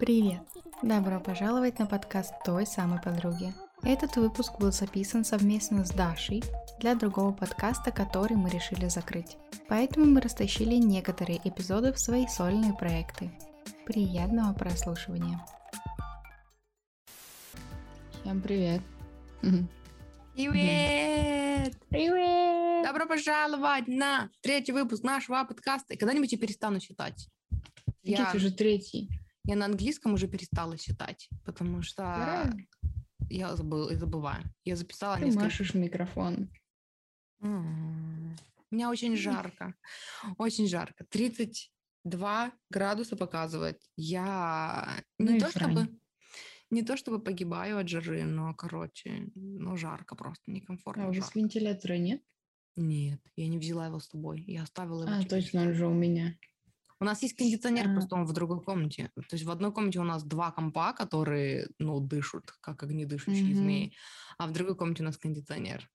Привет! Добро пожаловать на подкаст той самой подруги. Этот выпуск был записан совместно с Дашей для другого подкаста, который мы решили закрыть. Поэтому мы растащили некоторые эпизоды в свои сольные проекты. Приятного прослушивания! Всем привет! Привет! Привет! Добро пожаловать на третий выпуск нашего подкаста. И когда-нибудь я перестану считать. Я... уже третий. Я на английском уже перестала считать, потому что Правильно. я забыл, забываю. Я записала Ты несколько... машешь микрофон. М. Мне очень жарко. Очень жарко. 32 градуса показывает. Я Ну не то чтобы не то чтобы погибаю от жары, но, короче, ну, жарко просто, некомфортно. А у вас вентилятора нет? Нет, я не взяла его с собой. Я оставила его. А, тебе. точно, он же у меня. У нас есть кондиционер, А. просто он в другой комнате. То есть в одной комнате у нас два компа, которые, ну, дышат, как огнедышащие Мгм. змеи, а в другой комнате у нас кондиционер.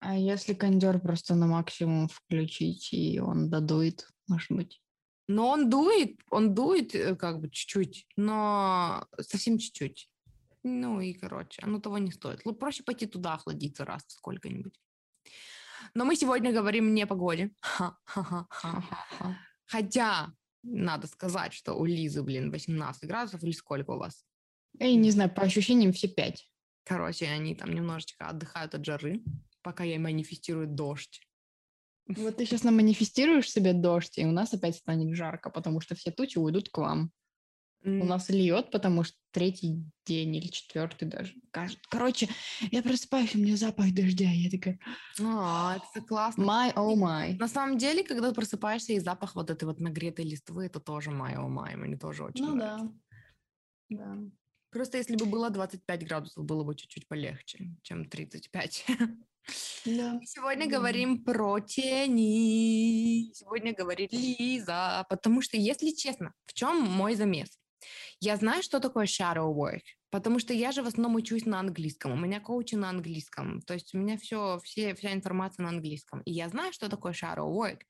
А если кондер просто на максимум включить, и он додует, может быть? Но он дует, он дует э, как бы чуть-чуть, но совсем чуть-чуть. Ну и, короче, оно того не стоит. Проще пойти туда охладиться раз сколько-нибудь. Но мы сегодня говорим не о погоде. Ха-ха-ха. Хотя, надо сказать, что у Лизы, блин, 18 градусов или сколько у вас? Эй, не знаю, по ощущениям все пять. Короче, они там немножечко отдыхают от жары, пока я манифестирую дождь. Вот ты сейчас наманифестируешь себе дождь, и у нас опять станет жарко, потому что все тучи уйдут к вам. У нас льет, потому что третий день или четвертый даже. Короче, я просыпаюсь, у меня запах дождя. Я такая, А, это классно. my, oh my. На самом деле, когда просыпаешься и запах вот этой вот нагретой листвы, это тоже май, о май, мне тоже очень Ну нравится. да. Да. Просто если бы было 25 градусов, было бы чуть-чуть полегче, чем 35. Да. Сегодня Да. говорим про тени. Сегодня говорит Лиза. Потому что, если честно, в чем мой замес? Я знаю, что такое shadow work, потому что я же в основном учусь на английском. У меня коучи на английском. То есть у меня все, все, вся информация на английском. И я знаю, что такое shadow work.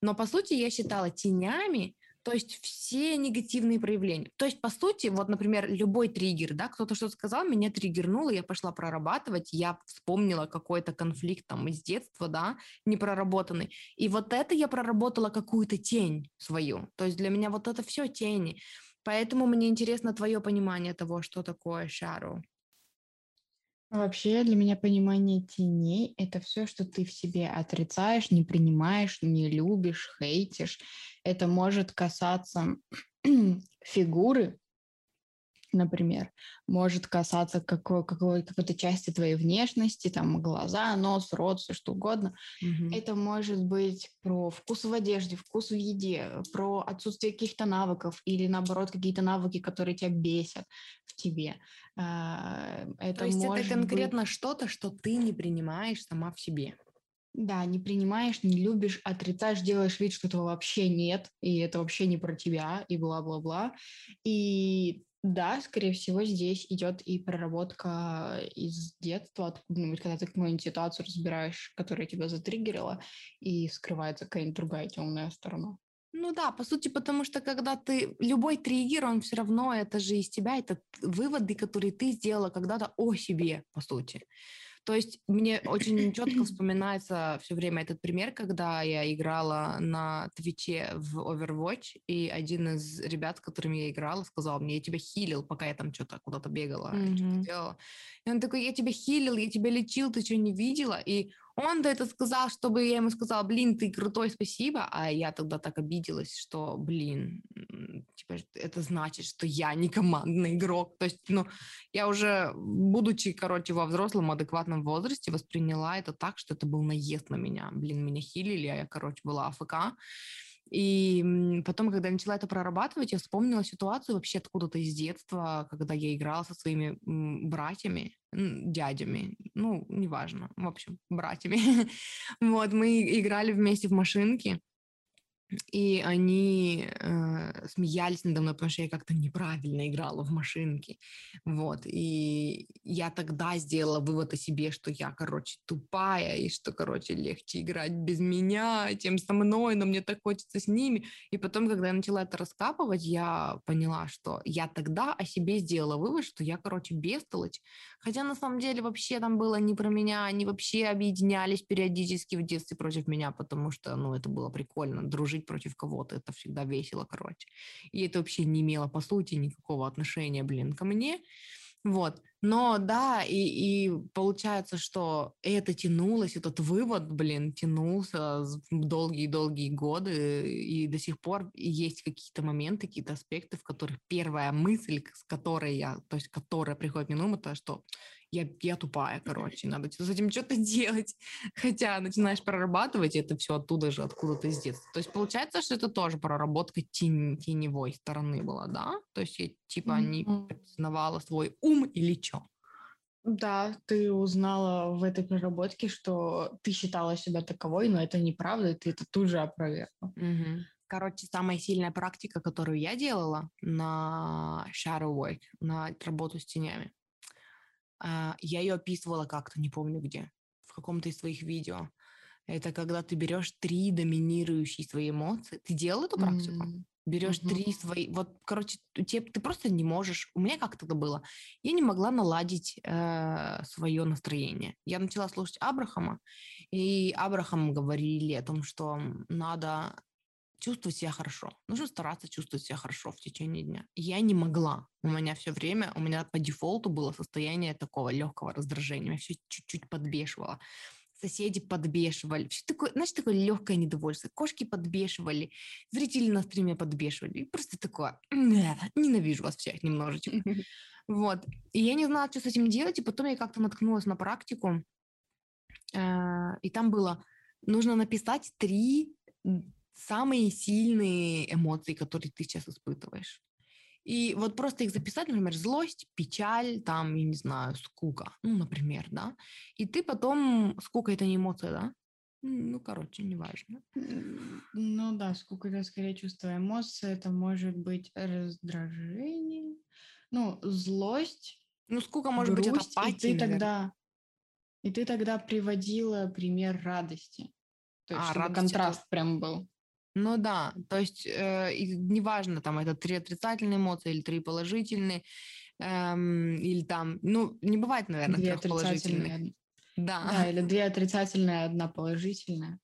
Но, по сути, я считала тенями то есть все негативные проявления. То есть, по сути, вот, например, любой триггер, да, кто-то что-то сказал, меня триггернуло, я пошла прорабатывать, я вспомнила какой-то конфликт там из детства, да, непроработанный. И вот это я проработала какую-то тень свою. То есть для меня вот это все тени. Поэтому мне интересно твое понимание того, что такое shadow. Вообще для меня понимание теней — это все, что ты в себе отрицаешь, не принимаешь, не любишь, хейтишь. Это может касаться фигуры, например, может касаться какой, какой, какой-то части твоей внешности, там глаза, нос, рот, все что угодно. Мгм. Это может быть про вкус в одежде, вкус в еде, про отсутствие каких-то навыков или наоборот какие-то навыки, которые тебя бесят в тебе. А, Это То есть это может быть- конкретно что-то, что ты не принимаешь сама в себе. Да, не принимаешь, не любишь, отрицаешь, делаешь вид, что этого вообще нет, и это вообще не про тебя, и бла-бла-бла. И да, скорее всего, здесь идет и проработка из детства, откуда-нибудь, когда ты какую-нибудь ситуацию разбираешь, которая тебя затриггерила, и скрывается какая-нибудь другая темная сторона. Ну да, по сути, потому что когда ты... Любой триггер, он все равно, это же из тебя, это выводы, которые ты сделала когда-то о себе, по сути. То есть мне очень четко вспоминается все время этот пример, когда я играла на Твиче в Overwatch, и один из ребят, с которыми я играла, сказал мне, я тебя хилил, пока я там что-то куда-то бегала, что-то Мгм. делала. И он такой, я тебя хилил, я тебя лечил, ты что, не видела? И он-то это сказал, чтобы я ему сказала, блин, ты крутой, спасибо. А я тогда так обиделась, что, блин, типа, это значит, что я не командный игрок. То есть, ну, я уже, будучи, короче, во взрослом адекватном возрасте, восприняла это так, что это был наезд на меня. Блин, меня хилили, а я, короче, была АФК. И потом, когда я начала это прорабатывать, я вспомнила ситуацию вообще откуда-то из детства, когда я играла со своими братьями, дядями, ну, неважно, в общем, братьями. Вот, мы играли вместе в машинки, и они э, смеялись надо мной, потому что я как-то неправильно играла в машинки, вот, и я тогда сделала вывод о себе, что я, короче, тупая, и что, короче, легче играть без меня, чем со мной, но мне так хочется с ними, и потом, когда я начала это раскапывать, я поняла, что я тогда о себе сделала вывод, что я, короче, бестолочь, хотя на самом деле вообще там было не про меня, они вообще объединялись периодически в детстве против меня, потому что, ну, это было прикольно, дружить жить против кого-то, это всегда весело, короче. И это вообще не имело, по сути, никакого отношения, блин, ко мне. Вот. Но да, и, и получается, что это тянулось, этот вывод, блин, тянулся долгие-долгие годы, и до сих пор есть какие-то моменты, какие-то аспекты, в которых первая мысль, с которой я, то есть которая приходит мне на ум, это что я, я тупая, короче, надо с этим что-то делать. Хотя начинаешь прорабатывать это все оттуда же, откуда ты с детства. То есть получается, что это тоже проработка тень, теневой стороны была, да? То есть я типа не признавала свой ум или что? Да, ты узнала в этой проработке, что ты считала себя таковой, но это неправда, и ты это тут же опровергла. Угу. Короче, самая сильная практика, которую я делала на shadow work, на работу с тенями, я ее описывала как-то, не помню где, в каком-то из своих видео. Это когда ты берешь три доминирующие свои эмоции. Ты делал эту практику? Mm-hmm. Берешь mm-hmm. три свои. Вот, короче, тебе, ты просто не можешь. У меня как это было. Я не могла наладить э, свое настроение. Я начала слушать Абрахама, и Абрахам говорили о том, что надо чувствовать себя хорошо. Нужно стараться чувствовать себя хорошо в течение дня. Я не могла. У меня все время, у меня по дефолту было состояние такого легкого раздражения. Меня все чуть-чуть подбешивало. Соседи подбешивали. Все такое, знаешь, такое легкое недовольство. Кошки подбешивали, зрители на стриме подбешивали. И просто такое, ненавижу вас всех немножечко. Вот. И я не знала, что с этим делать, и потом я как-то наткнулась на практику, э, и там было, нужно написать три самые сильные эмоции, которые ты сейчас испытываешь. И вот просто их записать, например, злость, печаль, там, я не знаю, скука, ну, например, да. И ты потом... Скука — это не эмоция, да? Ну, короче, неважно. Ну да, скука — это скорее чувство эмоции, это может быть раздражение, ну, злость, Ну, скука может грусть, быть от апатии, и ты наверное. тогда... И ты тогда приводила пример радости. То есть, а, чтобы контраст это... прям был. Ну да, то есть э, неважно, там это три отрицательные эмоции или три положительные, эм, или там, ну, не бывает, наверное, две трех положительных. Да. да, или две отрицательные, одна положительная.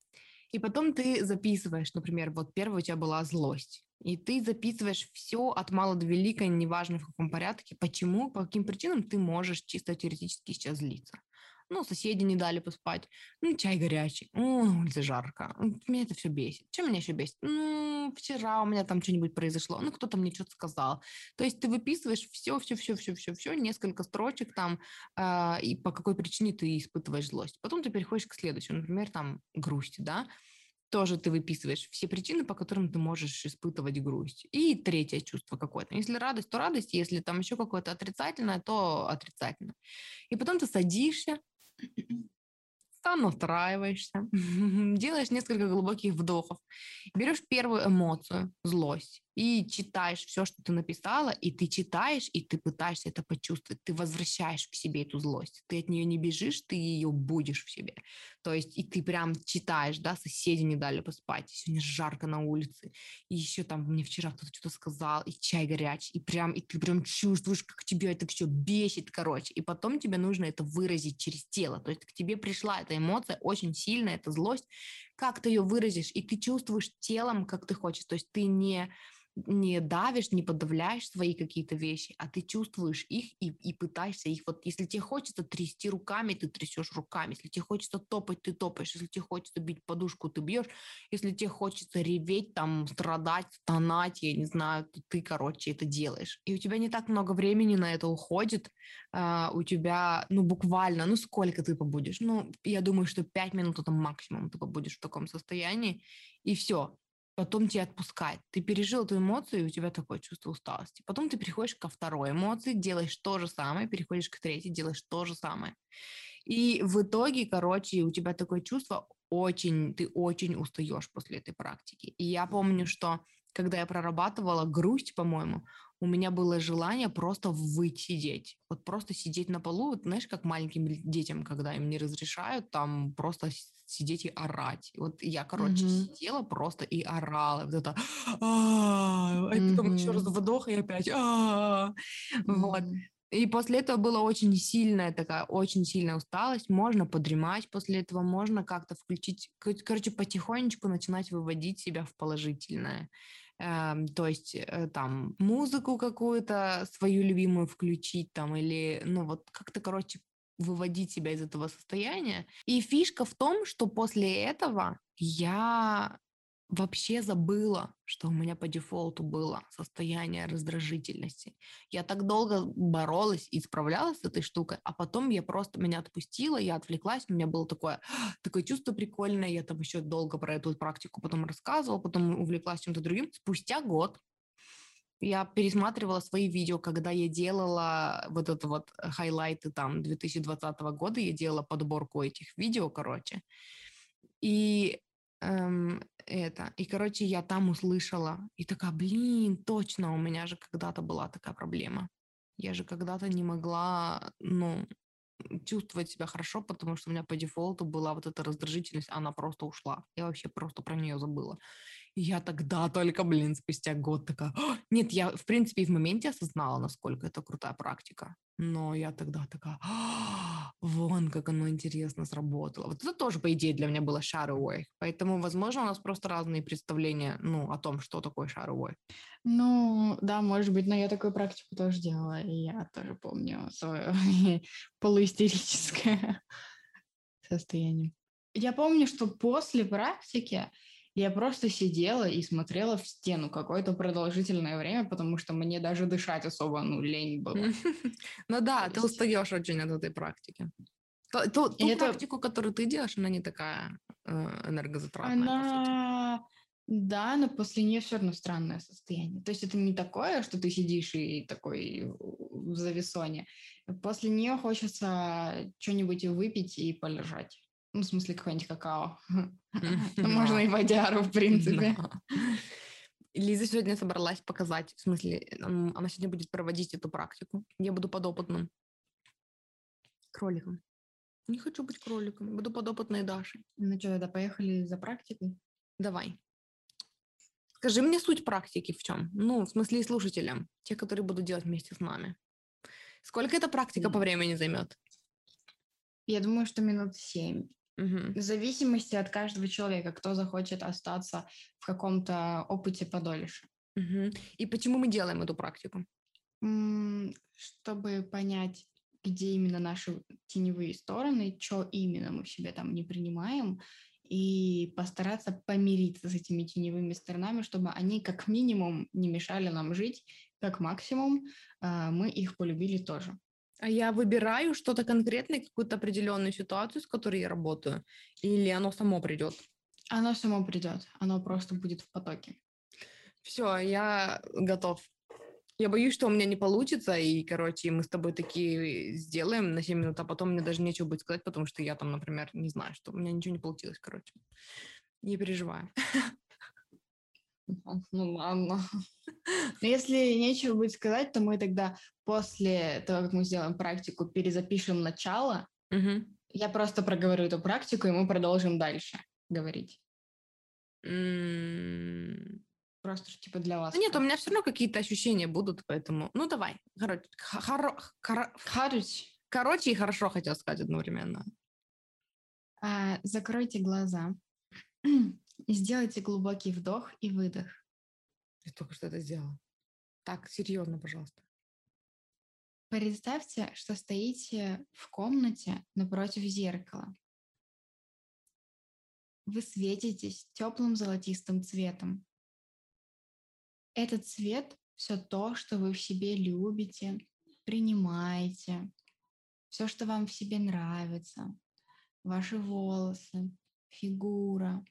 И потом ты записываешь, например, вот первая у тебя была злость. И ты записываешь все от мала до велика, неважно в каком порядке, почему, по каким причинам ты можешь чисто теоретически сейчас злиться ну, соседи не дали поспать, ну, чай горячий, о, улице жарко, меня это все бесит. Чем меня еще бесит? Ну, вчера у меня там что-нибудь произошло, ну, кто-то мне что-то сказал. То есть ты выписываешь все, все, все, все, все, все, несколько строчек там, э, и по какой причине ты испытываешь злость. Потом ты переходишь к следующему, например, там, грусть, да, тоже ты выписываешь все причины, по которым ты можешь испытывать грусть. И третье чувство какое-то. Если радость, то радость. Если там еще какое-то отрицательное, то отрицательное. И потом ты садишься, сам настраиваешься, делаешь несколько глубоких вдохов, берешь первую эмоцию, злость, и читаешь все, что ты написала, и ты читаешь, и ты пытаешься это почувствовать, ты возвращаешь к себе эту злость, ты от нее не бежишь, ты ее будешь в себе. То есть и ты прям читаешь, да, соседи не дали поспать, сегодня жарко на улице, и еще там мне вчера кто-то что-то сказал, и чай горячий, и прям, и ты прям чувствуешь, как тебя это все бесит, короче, и потом тебе нужно это выразить через тело, то есть к тебе пришла эта эмоция очень сильная, эта злость, как ты ее выразишь, и ты чувствуешь телом, как ты хочешь, то есть ты не не давишь, не подавляешь свои какие-то вещи, а ты чувствуешь их и, и пытаешься их. Вот если тебе хочется трясти руками, ты трясешь руками. Если тебе хочется топать, ты топаешь. Если тебе хочется бить подушку, ты бьешь. Если тебе хочется реветь, там, страдать, стонать, я не знаю, то ты, короче, это делаешь. И у тебя не так много времени на это уходит. Uh, у тебя, ну, буквально, ну, сколько ты побудешь? Ну, я думаю, что пять минут это максимум ты побудешь в таком состоянии, и все потом тебя отпускает. Ты пережил эту эмоцию, и у тебя такое чувство усталости. Потом ты переходишь ко второй эмоции, делаешь то же самое, переходишь к третьей, делаешь то же самое. И в итоге, короче, у тебя такое чувство очень, ты очень устаешь после этой практики. И я помню, что когда я прорабатывала грусть, по-моему, у меня было желание просто выть сидеть. Вот просто сидеть на полу, вот знаешь, как маленьким детям, когда им не разрешают, там просто сидеть и орать. Вот я, короче, mm-hmm. сидела просто и орала. Вот это... А потом еще раз вдох и опять... Вот. И после этого была очень сильная такая, очень сильная усталость. Можно подремать после этого, можно как-то включить, короче, потихонечку начинать выводить себя в положительное. Эм, то есть э, там музыку какую-то свою любимую включить там или, ну вот как-то, короче, выводить себя из этого состояния. И фишка в том, что после этого я вообще забыла, что у меня по дефолту было состояние раздражительности. Я так долго боролась и справлялась с этой штукой, а потом я просто меня отпустила, я отвлеклась, у меня было такое, такое чувство прикольное, я там еще долго про эту практику потом рассказывала, потом увлеклась чем-то другим. Спустя год я пересматривала свои видео, когда я делала вот это вот хайлайты там 2020 года, я делала подборку этих видео, короче. И эм, это. И, короче, я там услышала. И такая, блин, точно, у меня же когда-то была такая проблема. Я же когда-то не могла, ну, чувствовать себя хорошо, потому что у меня по дефолту была вот эта раздражительность, она просто ушла. Я вообще просто про нее забыла. Я тогда только, блин, спустя год такая... Нет, я, в принципе, и в моменте осознала, насколько это крутая практика. Но я тогда такая... Вон, как оно интересно сработало. Вот это тоже, по идее, для меня было shadow. Поэтому, возможно, у нас просто разные представления, ну, о том, что такое shadow. Ну, да, может быть, но я такую практику тоже делала, и я тоже помню свое полуистерическое состояние. Я помню, что после практики я просто сидела и смотрела в стену какое-то продолжительное время, потому что мне даже дышать особо, ну, лень было. Ну да, ты устаешь очень от этой практики. Ту практику, которую ты делаешь, она не такая э, энергозатратная, Она... Да, но после нее все равно странное состояние. То есть это не такое, что ты сидишь и такой в зависоне. После нее хочется что-нибудь выпить и полежать. Ну, в смысле, какой-нибудь какао. Можно и водяру, в принципе. Лиза сегодня собралась показать, в смысле, она сегодня будет проводить эту практику. Я буду подопытным кроликом. Не хочу быть кроликом, буду подопытной Дашей. Ну что, тогда поехали за практикой? Давай. Скажи мне суть практики в чем? Ну, в смысле, слушателям, те, которые будут делать вместе с нами. Сколько эта практика по времени займет? Я думаю, что минут семь. Угу. В зависимости от каждого человека, кто захочет остаться в каком-то опыте подольше. Угу. И почему мы делаем эту практику? Чтобы понять, где именно наши теневые стороны, что именно мы в себе там не принимаем, и постараться помириться с этими теневыми сторонами, чтобы они как минимум не мешали нам жить, как максимум э, мы их полюбили тоже. А я выбираю что-то конкретное, какую-то определенную ситуацию, с которой я работаю, или оно само придет? Оно само придет, оно просто будет в потоке. Все, я готов. Я боюсь, что у меня не получится, и, короче, мы с тобой такие сделаем на 7 минут, а потом мне даже нечего будет сказать, потому что я там, например, не знаю, что у меня ничего не получилось, короче. Не переживаю. Ну ладно. Но если нечего будет сказать, то мы тогда после того, как мы сделаем практику, перезапишем начало. Угу. Я просто проговорю эту практику, и мы продолжим дальше говорить. Mm. Просто типа для вас. Ну, нет, у меня все равно какие-то ощущения будут, поэтому... Ну, давай. Короче, хоро... Хоро... Короче. Короче и хорошо хотел сказать одновременно. А, закройте глаза. Сделайте глубокий вдох и выдох. Я только что это сделала. Так, серьезно, пожалуйста. Представьте, что стоите в комнате напротив зеркала. Вы светитесь теплым золотистым цветом. Этот цвет — все то, что вы в себе любите, принимаете, все, что вам в себе нравится, ваши волосы, фигура,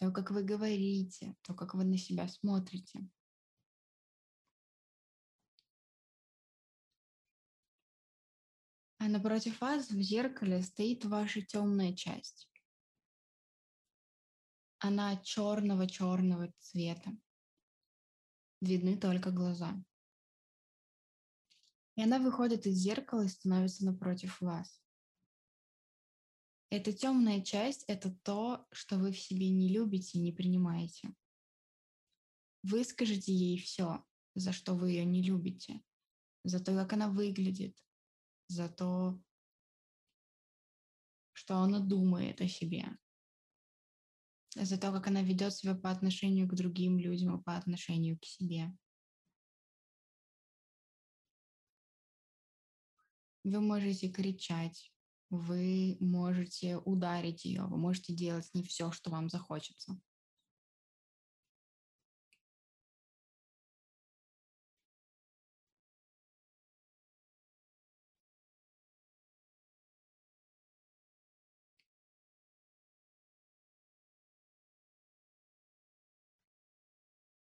то, как вы говорите, то, как вы на себя смотрите. А напротив вас в зеркале стоит ваша темная часть. она черного-черного цвета. Видны только глаза. И она выходит из зеркала и становится напротив вас. Эта темная часть — это то, что вы в себе не любите и не принимаете. Выскажите ей все, за что вы ее не любите, за то, как она выглядит, за то, что она думает о себе, за то, как она ведет себя по отношению к другим людям и по отношению к себе. Вы можете кричать, вы можете ударить ее, вы можете делать с ней все, что вам захочется.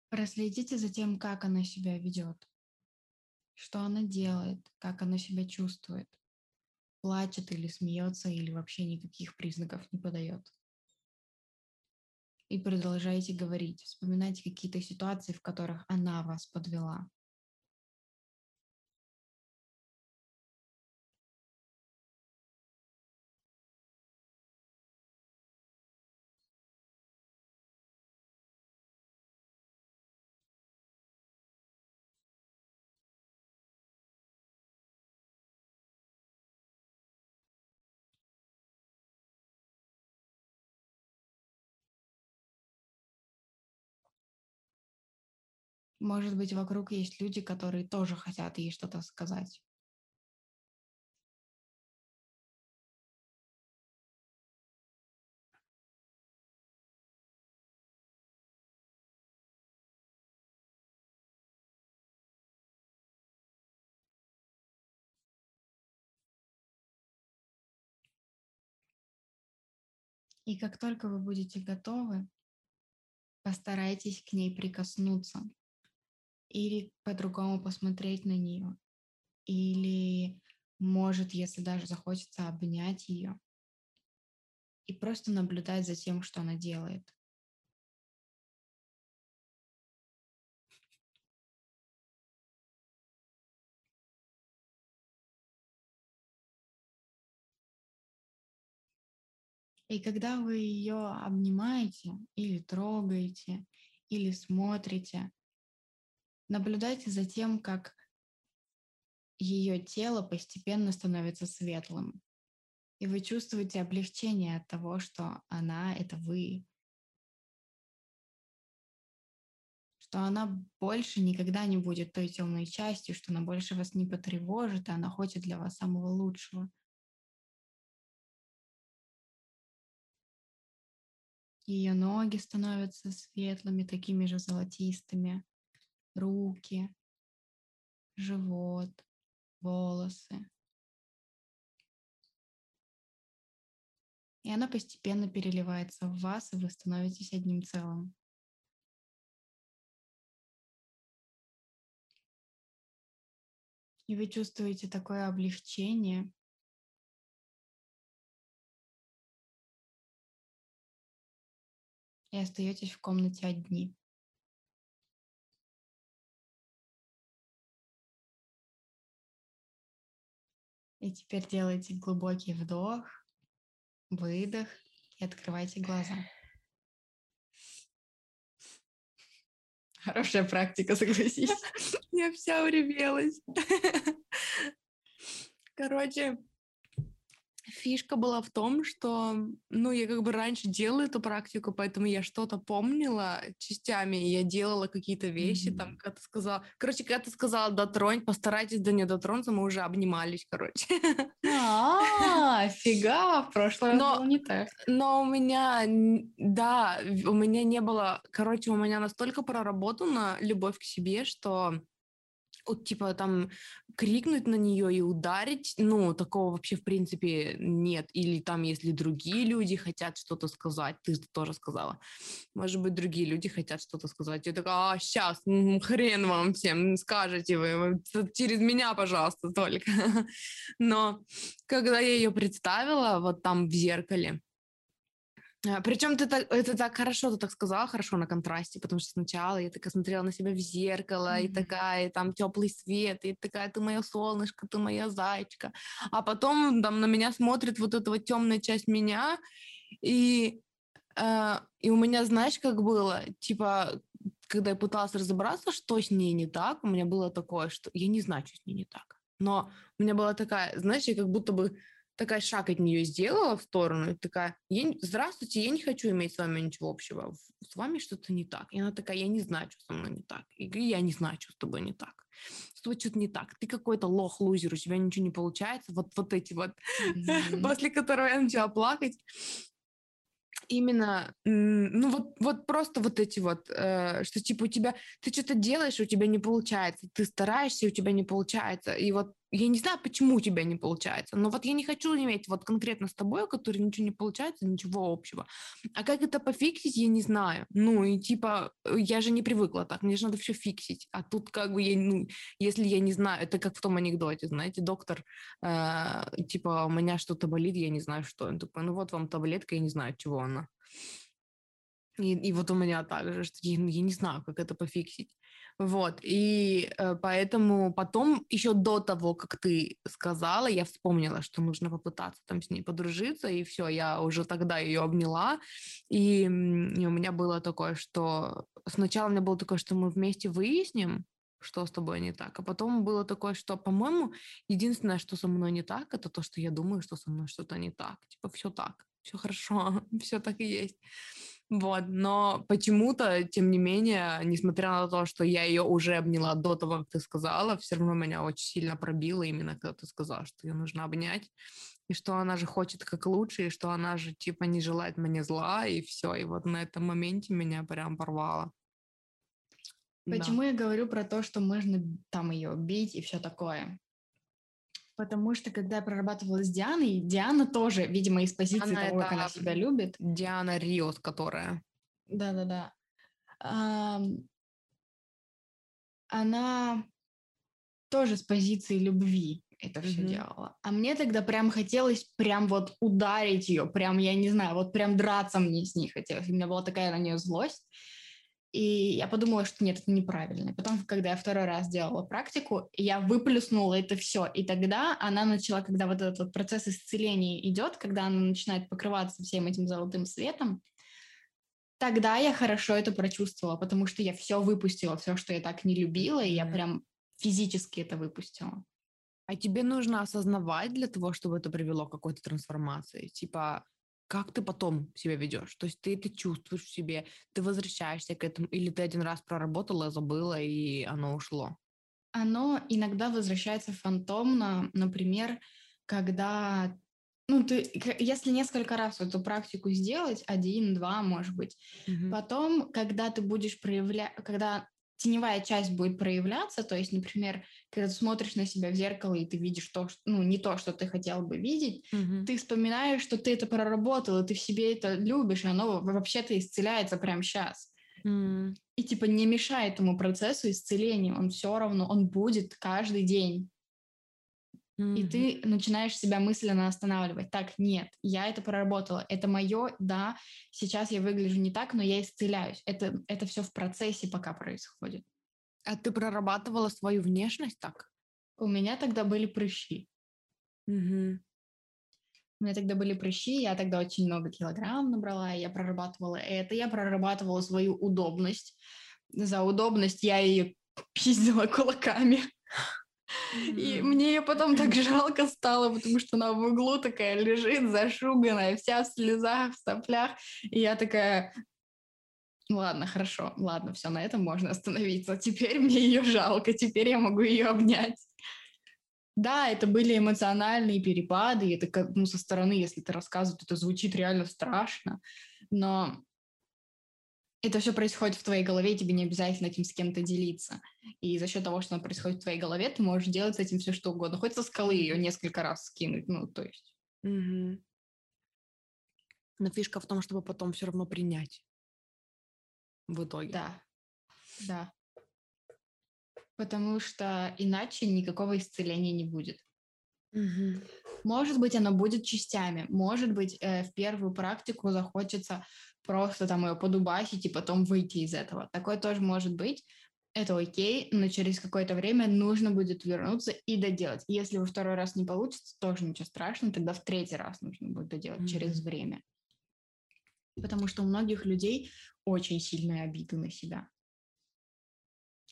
Проследите за тем, как она себя ведет, что она делает, как она себя чувствует, плачет или смеется, или вообще никаких признаков не подает. И продолжайте говорить, вспоминайте какие-то ситуации, в которых она вас подвела. Может быть, вокруг есть люди, которые тоже хотят ей что-то сказать. И как только вы будете готовы, постарайтесь к ней прикоснуться или по-другому посмотреть на нее, или может, если даже захочется, обнять ее и просто наблюдать за тем, что она делает. И когда вы ее обнимаете или трогаете, или смотрите, Наблюдайте за тем, как ее тело постепенно становится светлым. И вы чувствуете облегчение от того, что она — это вы. Что она больше никогда не будет той темной частью, что она больше вас не потревожит, а она хочет для вас самого лучшего. Ее ноги становятся светлыми, такими же золотистыми руки, живот, волосы. И она постепенно переливается в вас, и вы становитесь одним целым. И вы чувствуете такое облегчение. И остаетесь в комнате одни. И теперь делайте глубокий вдох, выдох и открывайте глаза. Хорошая практика, согласись. Я вся уревелась. Короче, фишка была в том, что, ну, я как бы раньше делала эту практику, поэтому я что-то помнила частями, я делала какие-то вещи, mm-hmm. там, когда ты сказала... Короче, когда ты сказала дотронь, постарайтесь до нее дотронуться, мы уже обнимались, короче. А, фига, в прошлый раз было не так. Но у меня, да, у меня не было... Короче, у меня настолько проработана любовь к себе, что вот, типа, там, крикнуть на нее и ударить, ну, такого вообще, в принципе, нет. Или там, если другие люди хотят что-то сказать, ты тоже сказала, может быть, другие люди хотят что-то сказать. Я такая, а, сейчас, хрен вам всем, скажете вы, через меня, пожалуйста, только. Но когда я ее представила вот там в зеркале, Причем ты так, это так хорошо, ты так сказала, хорошо на контрасте, потому что сначала я такая смотрела на себя в зеркало, mm-hmm. и такая, и там теплый свет, и такая, ты моя солнышко, ты моя зайчка. А потом там на меня смотрит вот эта вот темная часть меня, и, э, и у меня, знаешь, как было, типа, когда я пыталась разобраться, что с ней не так, у меня было такое, что я не знаю, что с ней не так. Но у меня была такая, знаешь, я как будто бы такая шаг от нее сделала в сторону, и такая, я, здравствуйте, я не хочу иметь с вами ничего общего, с вами что-то не так. И она такая, я не знаю, что со мной не так. И я не знаю, что с тобой не так. С тобой что-то не так. Ты какой-то лох, лузер, у тебя ничего не получается. Вот, вот эти вот, mm-hmm. после которого я начала плакать именно, ну вот, вот просто вот эти вот, э, что типа у тебя, ты что-то делаешь, у тебя не получается, ты стараешься, у тебя не получается, и вот я не знаю, почему у тебя не получается, но вот я не хочу иметь вот конкретно с тобой, у которой ничего не получается, ничего общего. А как это пофиксить, я не знаю. Ну и типа, э, я же не привыкла так, мне же надо все фиксить. А тут как бы я, ну, если я не знаю, это как в том анекдоте, знаете, доктор, э, типа, у меня что-то болит, я не знаю, что. Он такой, ну вот вам таблетка, я не знаю, чего она. И, и вот у меня также, что я, я не знаю, как это пофиксить. Вот, и э, поэтому потом, еще до того, как ты сказала, я вспомнила, что нужно попытаться там с ней подружиться, и все, я уже тогда ее обняла, и, и у меня было такое, что сначала у меня было такое, что мы вместе выясним, что с тобой не так, а потом было такое, что, по-моему, единственное, что со мной не так, это то, что я думаю, что со мной что-то не так, типа все так, все хорошо, все так и есть. Вот, но почему-то, тем не менее, несмотря на то, что я ее уже обняла до того, как ты сказала, все равно меня очень сильно пробило именно, когда ты сказала, что ее нужно обнять, и что она же хочет как лучше, и что она же типа не желает мне зла, и все. И вот на этом моменте меня прям порвало. Почему да. я говорю про то, что можно там ее бить и все такое? Потому что, когда я прорабатывала с Дианой, Диана тоже, видимо, из позиции она того, как она себя любит. Диана Риос, которая. Да-да-да. Она тоже с позиции любви это все mm-hmm. делала. А мне тогда прям хотелось прям вот ударить ее, прям, я не знаю, вот прям драться мне с ней хотелось. У меня была такая на нее злость. И я подумала, что нет, это неправильно. И потом, когда я второй раз делала практику, я выплюснула это все. И тогда она начала, когда вот этот вот процесс исцеления идет, когда она начинает покрываться всем этим золотым светом, тогда я хорошо это прочувствовала, потому что я все выпустила, все, что я так не любила, и я прям физически это выпустила. А тебе нужно осознавать для того, чтобы это привело к какой-то трансформации? Типа, как ты потом себя ведешь? То есть ты это чувствуешь в себе, ты возвращаешься к этому, или ты один раз проработала, забыла, и оно ушло? Оно иногда возвращается фантомно, например, когда ну, ты, если несколько раз эту практику сделать, один, два, может быть, mm потом, когда ты будешь проявлять, когда теневая часть будет проявляться, то есть, например, когда ты смотришь на себя в зеркало и ты видишь то, что, ну, не то, что ты хотел бы видеть, mm-hmm. ты вспоминаешь, что ты это проработал, и ты в себе это любишь, и оно вообще-то исцеляется прямо сейчас. Mm. И типа не мешай этому процессу исцеления, он все равно, он будет каждый день. И ты начинаешь себя мысленно останавливать. Так, нет, я это проработала, это мое, да, сейчас я выгляжу не так, но я исцеляюсь. Это, это все в процессе пока происходит. А ты прорабатывала свою внешность так? У меня тогда были прыщи. Угу. У меня тогда были прыщи, я тогда очень много килограмм набрала, я прорабатывала это, я прорабатывала свою удобность. За удобность я ее пиздила кулаками. И мне ее потом так жалко стало, потому что она в углу такая лежит, зашуганная, вся в слезах, в соплях. И я такая, ладно, хорошо, ладно, все, на этом можно остановиться. Теперь мне ее жалко, теперь я могу ее обнять. Да, это были эмоциональные перепады, это как, ну, со стороны, если ты рассказываешь, это звучит реально страшно, но это все происходит в твоей голове, тебе не обязательно этим с кем-то делиться. И за счет того, что оно происходит в твоей голове, ты можешь делать с этим все что угодно. Хоть со скалы ее несколько раз скинуть, ну, то есть. Угу. Но фишка в том, чтобы потом все равно принять. В итоге. Да, да. Потому что иначе никакого исцеления не будет. Угу. Может быть, оно будет частями. Может быть, э, в первую практику захочется просто там ее подубасить и потом выйти из этого. Такое тоже может быть. Это окей, но через какое-то время нужно будет вернуться и доделать. Если во второй раз не получится, тоже ничего страшного, тогда в третий раз нужно будет доделать mm-hmm. через время. Потому что у многих людей очень сильные обиды на себя.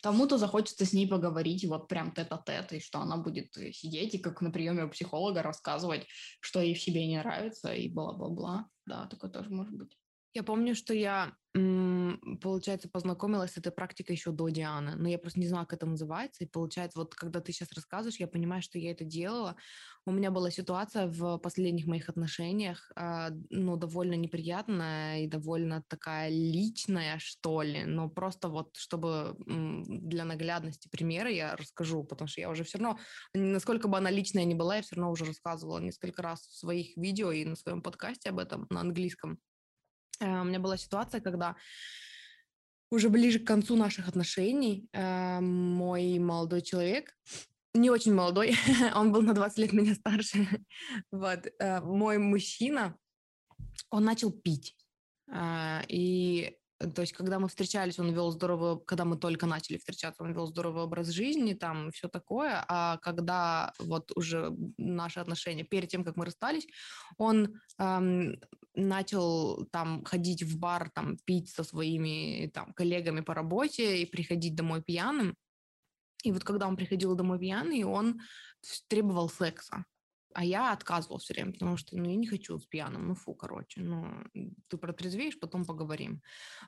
Кому-то захочется с ней поговорить, вот прям тет-а-тет, и что она будет сидеть и как на приеме у психолога рассказывать, что ей в себе не нравится, и бла-бла-бла. Да, такое тоже может быть. Я помню, что я, получается, познакомилась с этой практикой еще до Дианы, но я просто не знала, как это называется. И получается, вот когда ты сейчас рассказываешь, я понимаю, что я это делала. У меня была ситуация в последних моих отношениях, а, ну, довольно неприятная и довольно такая личная, что ли. Но просто вот, чтобы для наглядности примера я расскажу, потому что я уже все равно, насколько бы она личная не была, я все равно уже рассказывала несколько раз в своих видео и на своем подкасте об этом на английском. Э, у меня была ситуация, когда уже ближе к концу наших отношений э, мой молодой человек, не очень молодой, он был на 20 лет меня старше, вот, э, мой мужчина, он начал пить. И то есть, когда мы встречались, он вел здоровый, когда мы только начали встречаться, он вел здоровый образ жизни, там все такое. А когда вот уже наши отношения, перед тем, как мы расстались, он эм, начал там ходить в бар, там пить со своими там коллегами по работе и приходить домой пьяным. И вот когда он приходил домой пьяный, он требовал секса. А я отказывал все время, потому что, ну, я не хочу с пьяным, ну, фу, короче, ну, ты протрезвеешь, потом поговорим.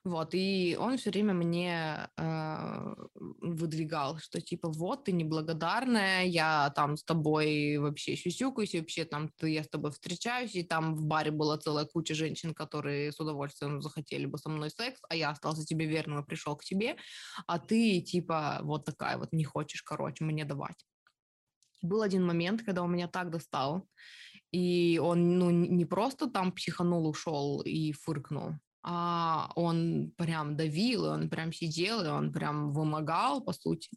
Вот, и он все время мне э, выдвигал, что, типа, вот, ты неблагодарная, я там с тобой вообще сюсюкаюсь, и вообще там ты, я с тобой встречаюсь, и там в баре была целая куча женщин, которые с удовольствием захотели бы со мной секс, а я остался тебе верным и пришел к тебе, а ты, типа, вот такая вот, не хочешь, короче, мне давать. Был один момент, когда он меня так достал, и он ну, не просто там психанул, ушел и фыркнул, а он прям давил, он прям сидел, и он прям вымогал, по сути.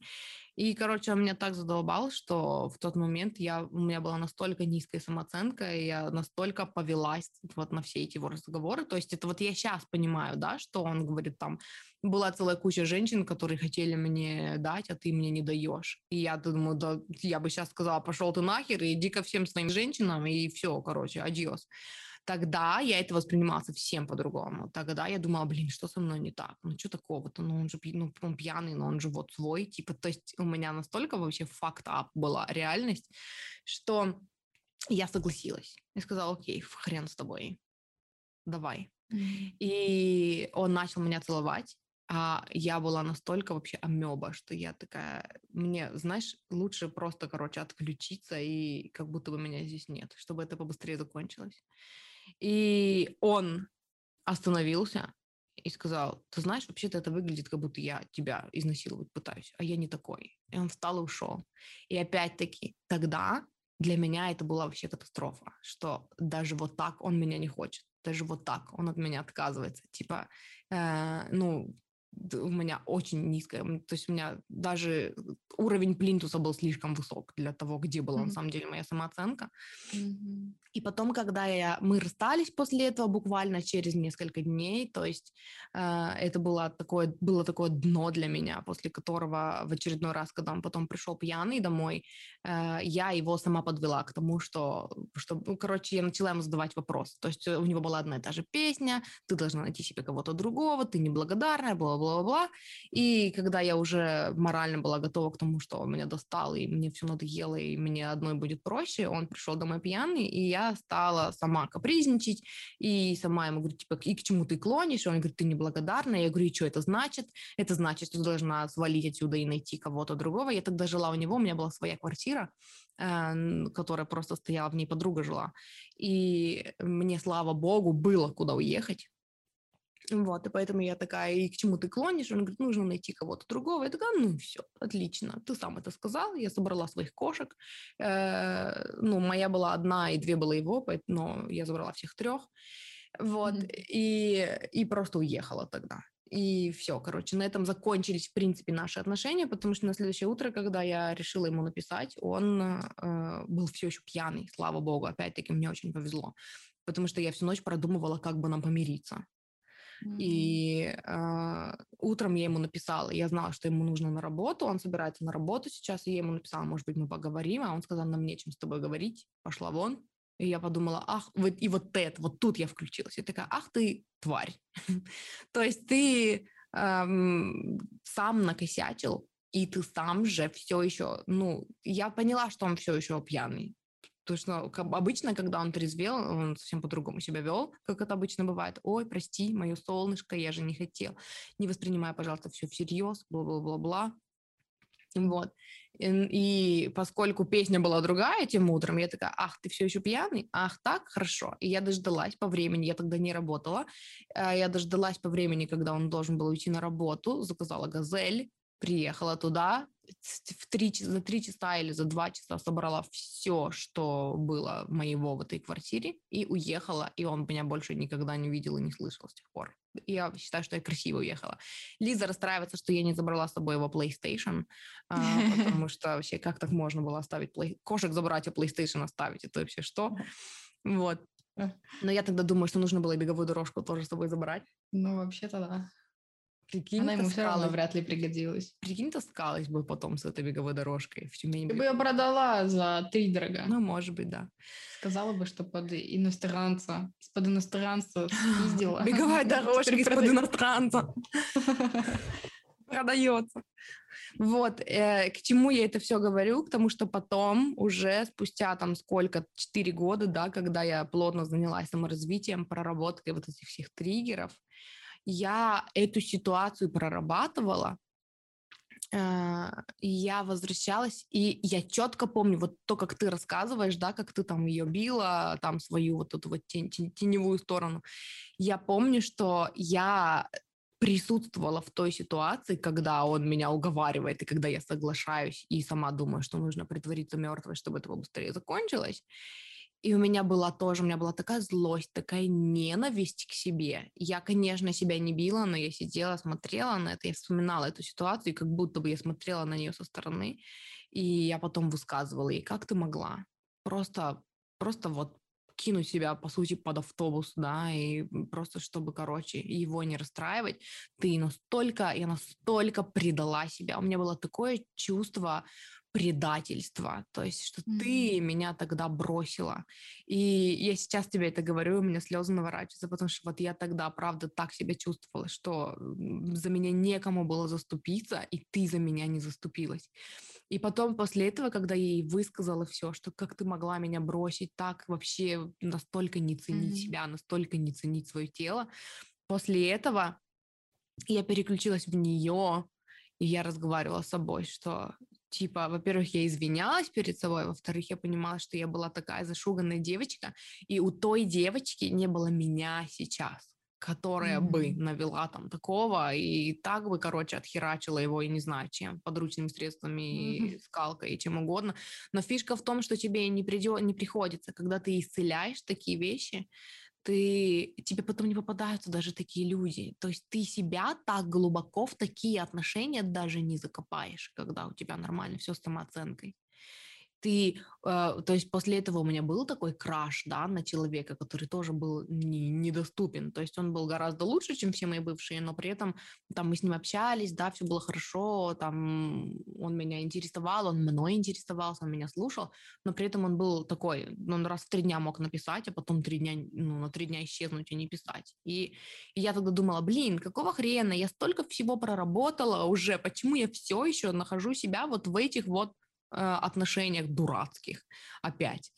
И, короче, он меня так задолбал, что в тот момент я, у меня была настолько низкая самооценка, и я настолько повелась вот на все эти его разговоры. То есть это вот я сейчас понимаю, да, что он говорит там, была целая куча женщин, которые хотели мне дать, а ты мне не даешь. И я думаю, да, я бы сейчас сказала, пошел ты нахер, и иди ко всем своим женщинам, и все, короче, адьос. Тогда я это воспринимала совсем по-другому. Тогда я думала, блин, что со мной не так? Ну, что такого-то? Ну, он же ну, он пьяный, но он же вот свой. Типа, то есть у меня настолько вообще fucked up была реальность, что я согласилась. И сказала, окей, хрен с тобой, давай. И он начал меня целовать, а я была настолько вообще амеба, что я такая, мне, знаешь, лучше просто, короче, отключиться и как будто бы меня здесь нет, чтобы это побыстрее закончилось. И он остановился и сказал, ты знаешь, вообще-то это выглядит, как будто я тебя изнасиловать пытаюсь, а я не такой. И он встал и ушел. И опять-таки, тогда для меня это была вообще катастрофа, что даже вот так он меня не хочет, даже вот так он от меня отказывается. Типа, э, ну, у меня очень низкая, то есть у меня даже уровень плинтуса был слишком высок для того, где была mm-hmm. на самом деле моя самооценка. Mm-hmm. И потом, когда я, мы расстались после этого буквально через несколько дней, то есть э, это было такое, было такое дно для меня, после которого в очередной раз, когда он потом пришел пьяный домой, э, я его сама подвела к тому, что, что, ну, короче, я начала ему задавать вопрос. То есть у него была одна и та же песня, ты должна найти себе кого-то другого, ты неблагодарная, бла-бла-бла. И когда я уже морально была готова к тому, что он меня достал, и мне все надоело, и мне одной будет проще, он пришел домой пьяный, и я стала сама капризничать, и сама ему говорю, типа, и к чему ты клонишь? Он говорит, ты неблагодарная. Я говорю, и что это значит? Это значит, что ты должна свалить отсюда и найти кого-то другого. Я тогда жила у него, у меня была своя квартира, э, которая просто стояла, в ней подруга жила. И мне, слава богу, было куда уехать. Вот, и поэтому я такая, и к чему ты клонишь? Он говорит, нужно найти кого-то другого. Я такая, ну все, отлично, ты сам это сказал, я собрала своих кошек. Э, ну, моя была одна, и две было его, но я забрала всех трех. Вот, mm-hmm. и, и просто уехала тогда. И все, короче, на этом закончились, в принципе, наши отношения, потому что на следующее утро, когда я решила ему написать, он э, был все еще пьяный, слава богу. Опять-таки, мне очень повезло, потому что я всю ночь продумывала, как бы нам помириться. И э, утром я ему написала, я знала, что ему нужно на работу, он собирается на работу сейчас, и я ему написала, может быть, мы поговорим, а он сказал, нам нечем с тобой говорить, пошла вон. И я подумала, ах, вот, и вот это, вот тут я включилась. Я такая, ах ты тварь. То есть ты сам накосячил, и ты сам же все еще, ну, я поняла, что он все еще пьяный. То что обычно, когда он трезвел, он совсем по-другому себя вел, как это обычно бывает. Ой, прости, мое солнышко, я же не хотел. Не воспринимай, пожалуйста, все всерьез, бла-бла-бла-бла. Вот. И, и поскольку песня была другая тем утром, я такая, ах, ты все еще пьяный? Ах, так, хорошо. И я дождалась по времени, я тогда не работала, э, я дождалась по времени, когда он должен был уйти на работу, заказала «Газель», приехала туда, в три, за три часа или за два часа собрала все, что было моего в этой квартире, и уехала, и он меня больше никогда не видел и не слышал с тех пор. Я считаю, что я красиво уехала. Лиза расстраивается, что я не забрала с собой его PlayStation, а, потому что вообще как так можно было оставить кошек забрать, а PlayStation оставить? Это вообще что? Вот. Но я тогда думаю, что нужно было беговую дорожку тоже с собой забрать. Ну, вообще-то да. Прикинь, Она ему все равно вряд ли пригодилась. Прикинь, таскалась бы потом с этой беговой дорожкой в Тюмени. Ты бы ее продала за три дорога. Ну, может быть, да. Сказала бы, что под иностранца, из-под иностранца съездила. Беговая дорожка из-под иностранца. Продается. Вот, э, к чему я это все говорю? К тому, что потом, уже спустя там сколько, 4 года, да, когда я плотно занялась саморазвитием, проработкой вот этих всех триггеров, я эту ситуацию прорабатывала, э, я возвращалась, и я четко помню вот то, как ты рассказываешь, да, как ты там ее била, там свою вот эту вот тень, тень, теневую сторону. Я помню, что я присутствовала в той ситуации, когда он меня уговаривает, и когда я соглашаюсь, и сама думаю, что нужно притвориться мертвой, чтобы это быстрее закончилось. И у меня была тоже, у меня была такая злость, такая ненависть к себе. Я, конечно, себя не била, но я сидела, смотрела на это, я вспоминала эту ситуацию, как будто бы я смотрела на нее со стороны, и я потом высказывала ей, как ты могла? Просто, просто вот кинуть себя, по сути, под автобус, да, и просто чтобы, короче, его не расстраивать, ты настолько, я настолько предала себя. У меня было такое чувство предательство, то есть что mm-hmm. ты меня тогда бросила. И я сейчас тебе это говорю, у меня слезы наворачиваются, потому что вот я тогда, правда, так себя чувствовала, что за меня некому было заступиться, и ты за меня не заступилась. И потом после этого, когда я ей высказала все, что как ты могла меня бросить так, вообще настолько не ценить mm-hmm. себя, настолько не ценить свое тело, после этого я переключилась в нее, и я разговаривала с собой, что типа, во-первых, я извинялась перед собой, во-вторых, я понимала, что я была такая зашуганная девочка, и у той девочки не было меня сейчас которая mm-hmm. бы навела там такого и так бы, короче, отхерачила его, и не знаю, чем, подручными средствами, mm-hmm. скалкой и чем угодно. Но фишка в том, что тебе не, придет, не приходится, когда ты исцеляешь такие вещи, ты, тебе потом не попадаются даже такие люди. То есть ты себя так глубоко в такие отношения даже не закопаешь, когда у тебя нормально все с самооценкой ты, э, то есть после этого у меня был такой краш, да, на человека, который тоже был не, недоступен, то есть он был гораздо лучше, чем все мои бывшие, но при этом там мы с ним общались, да, все было хорошо, там он меня интересовал, он мной интересовался, он меня слушал, но при этом он был такой, он раз в три дня мог написать, а потом три дня, ну, на три дня исчезнуть и не писать. И, и я тогда думала, блин, какого хрена, я столько всего проработала уже, почему я все еще нахожу себя вот в этих вот отношениях дурацких опять.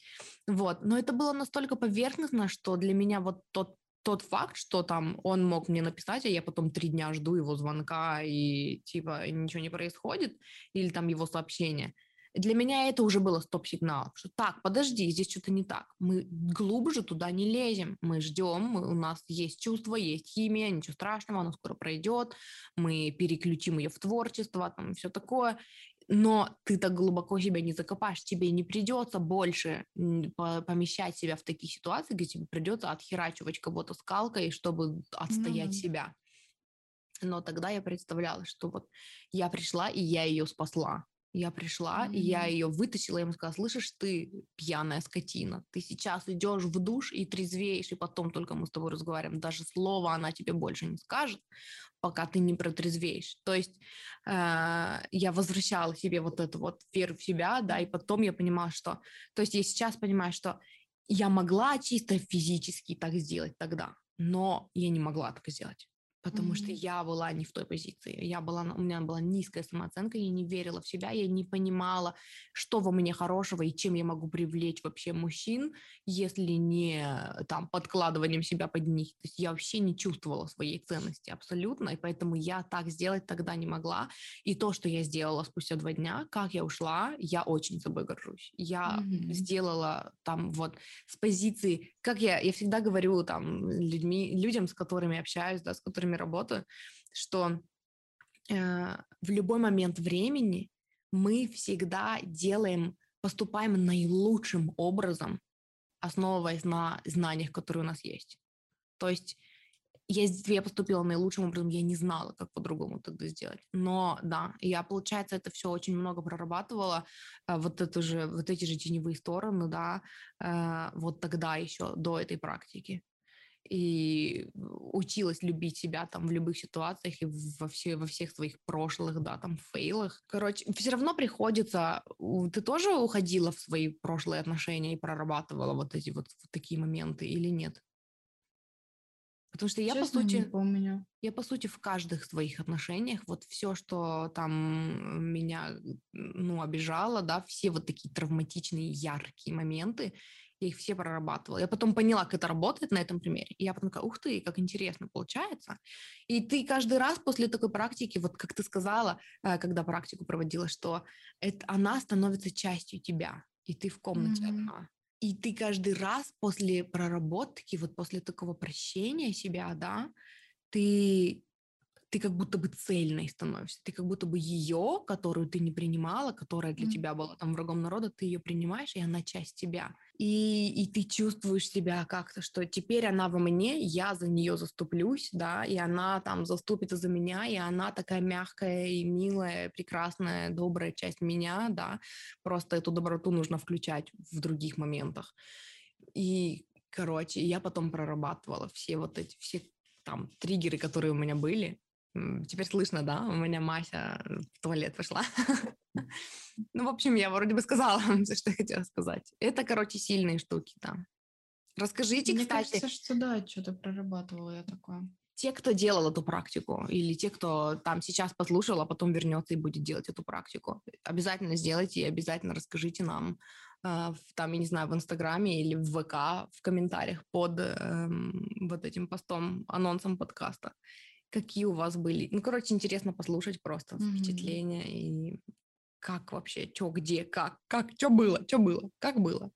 Вот. Но это было настолько поверхностно, что для меня вот тот тот факт, что там он мог мне написать, а я потом три дня жду его звонка и типа ничего не происходит, или там его сообщение, для меня это уже было стоп-сигнал, что так, подожди, здесь что-то не так. Мы глубже туда не лезем, мы ждем, мы, у нас есть чувство, есть химия, ничего страшного, оно скоро пройдет, мы переключим ее в творчество, там все такое но ты так глубоко себя не закопаешь, тебе не придется больше помещать себя в такие ситуации, где тебе придется отхерачивать кого-то скалкой, чтобы отстоять mm-hmm. себя. Но тогда я представляла, что вот я пришла, и я ее спасла. Я пришла, mm-hmm. и я ее вытащила, я ему сказала, слышишь, ты пьяная скотина, ты сейчас идешь в душ и трезвеешь, и потом только мы с тобой разговариваем, даже слова она тебе больше не скажет, пока ты не протрезвеешь. То есть э, я возвращала себе вот эту вот веру в себя, да, и потом я понимала, что... То есть я сейчас понимаю, что я могла чисто физически так сделать тогда, но я не могла так сделать потому mm-hmm. что я была не в той позиции. Я была, у меня была низкая самооценка, я не верила в себя, я не понимала, что во мне хорошего и чем я могу привлечь вообще мужчин, если не там подкладыванием себя под них. То есть я вообще не чувствовала своей ценности абсолютно, и поэтому я так сделать тогда не могла. И то, что я сделала спустя два дня, как я ушла, я очень собой горжусь. Я mm-hmm. сделала там вот с позиции, как я, я всегда говорю там людьми, людям, с которыми общаюсь, да, с которыми которыми работаю, что э, в любой момент времени мы всегда делаем, поступаем наилучшим образом, основываясь на знаниях, которые у нас есть. То есть я, я поступила наилучшим образом, я не знала, как по-другому тогда сделать. Но да, я, получается, это все очень много прорабатывала, э, вот, это же, вот эти же теневые стороны, да, э, вот тогда еще, до этой практики и училась любить себя там в любых ситуациях и во, все, во всех своих прошлых, да, там, фейлах. Короче, все равно приходится... Ты тоже уходила в свои прошлые отношения и прорабатывала вот эти вот, вот такие моменты или нет? Потому что я, Честно, по сути... не помню. Я, по сути, в каждых своих отношениях, вот все, что там меня, ну, обижало, да, все вот такие травматичные, яркие моменты, я их все прорабатывала. Я потом поняла, как это работает на этом примере. И я потом такая, ух ты, как интересно получается. И ты каждый раз после такой практики, вот как ты сказала, э, когда практику проводила, что это, она становится частью тебя, и ты в комнате mm-hmm. одна. И ты каждый раз после проработки, вот после такого прощения себя, да, ты ты как будто бы цельной становишься, ты как будто бы ее, которую ты не принимала, которая для mm. тебя была там врагом народа, ты ее принимаешь, и она часть тебя. И, и ты чувствуешь себя как-то, что теперь она во мне, я за нее заступлюсь, да, и она там заступится за меня, и она такая мягкая и милая, прекрасная, добрая часть меня, да, просто эту доброту нужно включать в других моментах. И, короче, я потом прорабатывала все вот эти, все там триггеры, которые у меня были, Теперь слышно, да? У меня Мася в туалет пошла. Ну, в общем, я вроде бы сказала все, что я хотела сказать. Это, короче, сильные штуки, да. Расскажите, Мне кстати... кажется, что да, что-то прорабатывала я такое. Те, кто делал эту практику, или те, кто там сейчас послушал, а потом вернется и будет делать эту практику, обязательно сделайте и обязательно расскажите нам э, там, я не знаю, в Инстаграме или в ВК в комментариях под э, вот этим постом, анонсом подкаста какие у вас были. Ну, короче, интересно послушать просто mm-hmm. впечатления и как вообще, что, где, как, как, что было, что было, как было.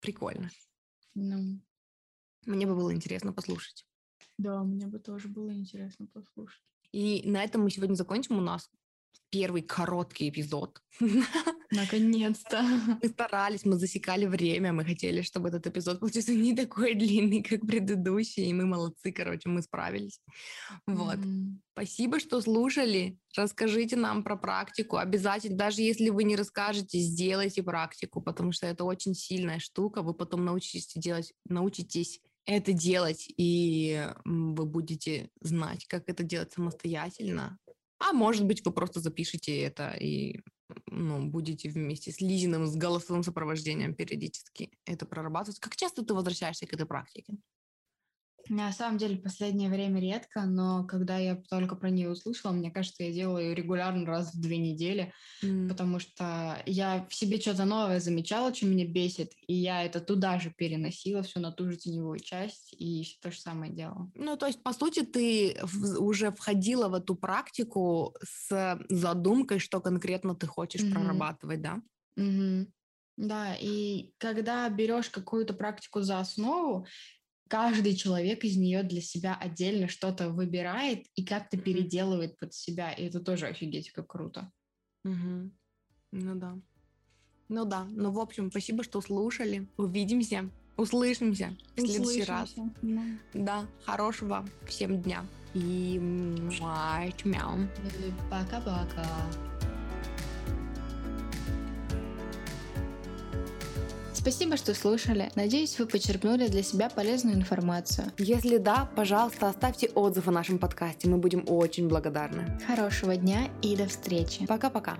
Прикольно. Ну. Мне бы было интересно послушать. Да, мне бы тоже было интересно послушать. И на этом мы сегодня закончим. У нас первый короткий эпизод. Наконец-то. Мы старались, мы засекали время, мы хотели, чтобы этот эпизод получился не такой длинный, как предыдущий, и мы молодцы, короче, мы справились. Вот. Mm-hmm. Спасибо, что слушали. Расскажите нам про практику. Обязательно, даже если вы не расскажете, сделайте практику, потому что это очень сильная штука. Вы потом научитесь делать, научитесь это делать, и вы будете знать, как это делать самостоятельно. А может быть, вы просто запишите это и ну, будете вместе с Лизиным, с голосовым сопровождением периодически это прорабатывать. Как часто ты возвращаешься к этой практике? На самом деле, в последнее время редко, но когда я только про нее услышала, мне кажется, я делаю ее регулярно раз в две недели, mm. потому что я в себе что-то новое замечала, что меня бесит, и я это туда же переносила, все на ту же теневую часть, и то же самое делала. Ну, то есть, по сути, ты уже входила в эту практику с задумкой, что конкретно ты хочешь mm-hmm. прорабатывать, да? Mm-hmm. Да, и когда берешь какую-то практику за основу, каждый человек из нее для себя отдельно что-то выбирает и как-то переделывает под себя. И это тоже офигеть, как круто. Угу. Ну да. Ну да. Ну, в общем, спасибо, что слушали. Увидимся, услышимся в следующий раз. Да. да, хорошего всем дня. И мяу. Пока-пока. Спасибо, что слушали. Надеюсь, вы почерпнули для себя полезную информацию. Если да, пожалуйста, оставьте отзыв о нашем подкасте. Мы будем очень благодарны. Хорошего дня и до встречи. Пока-пока.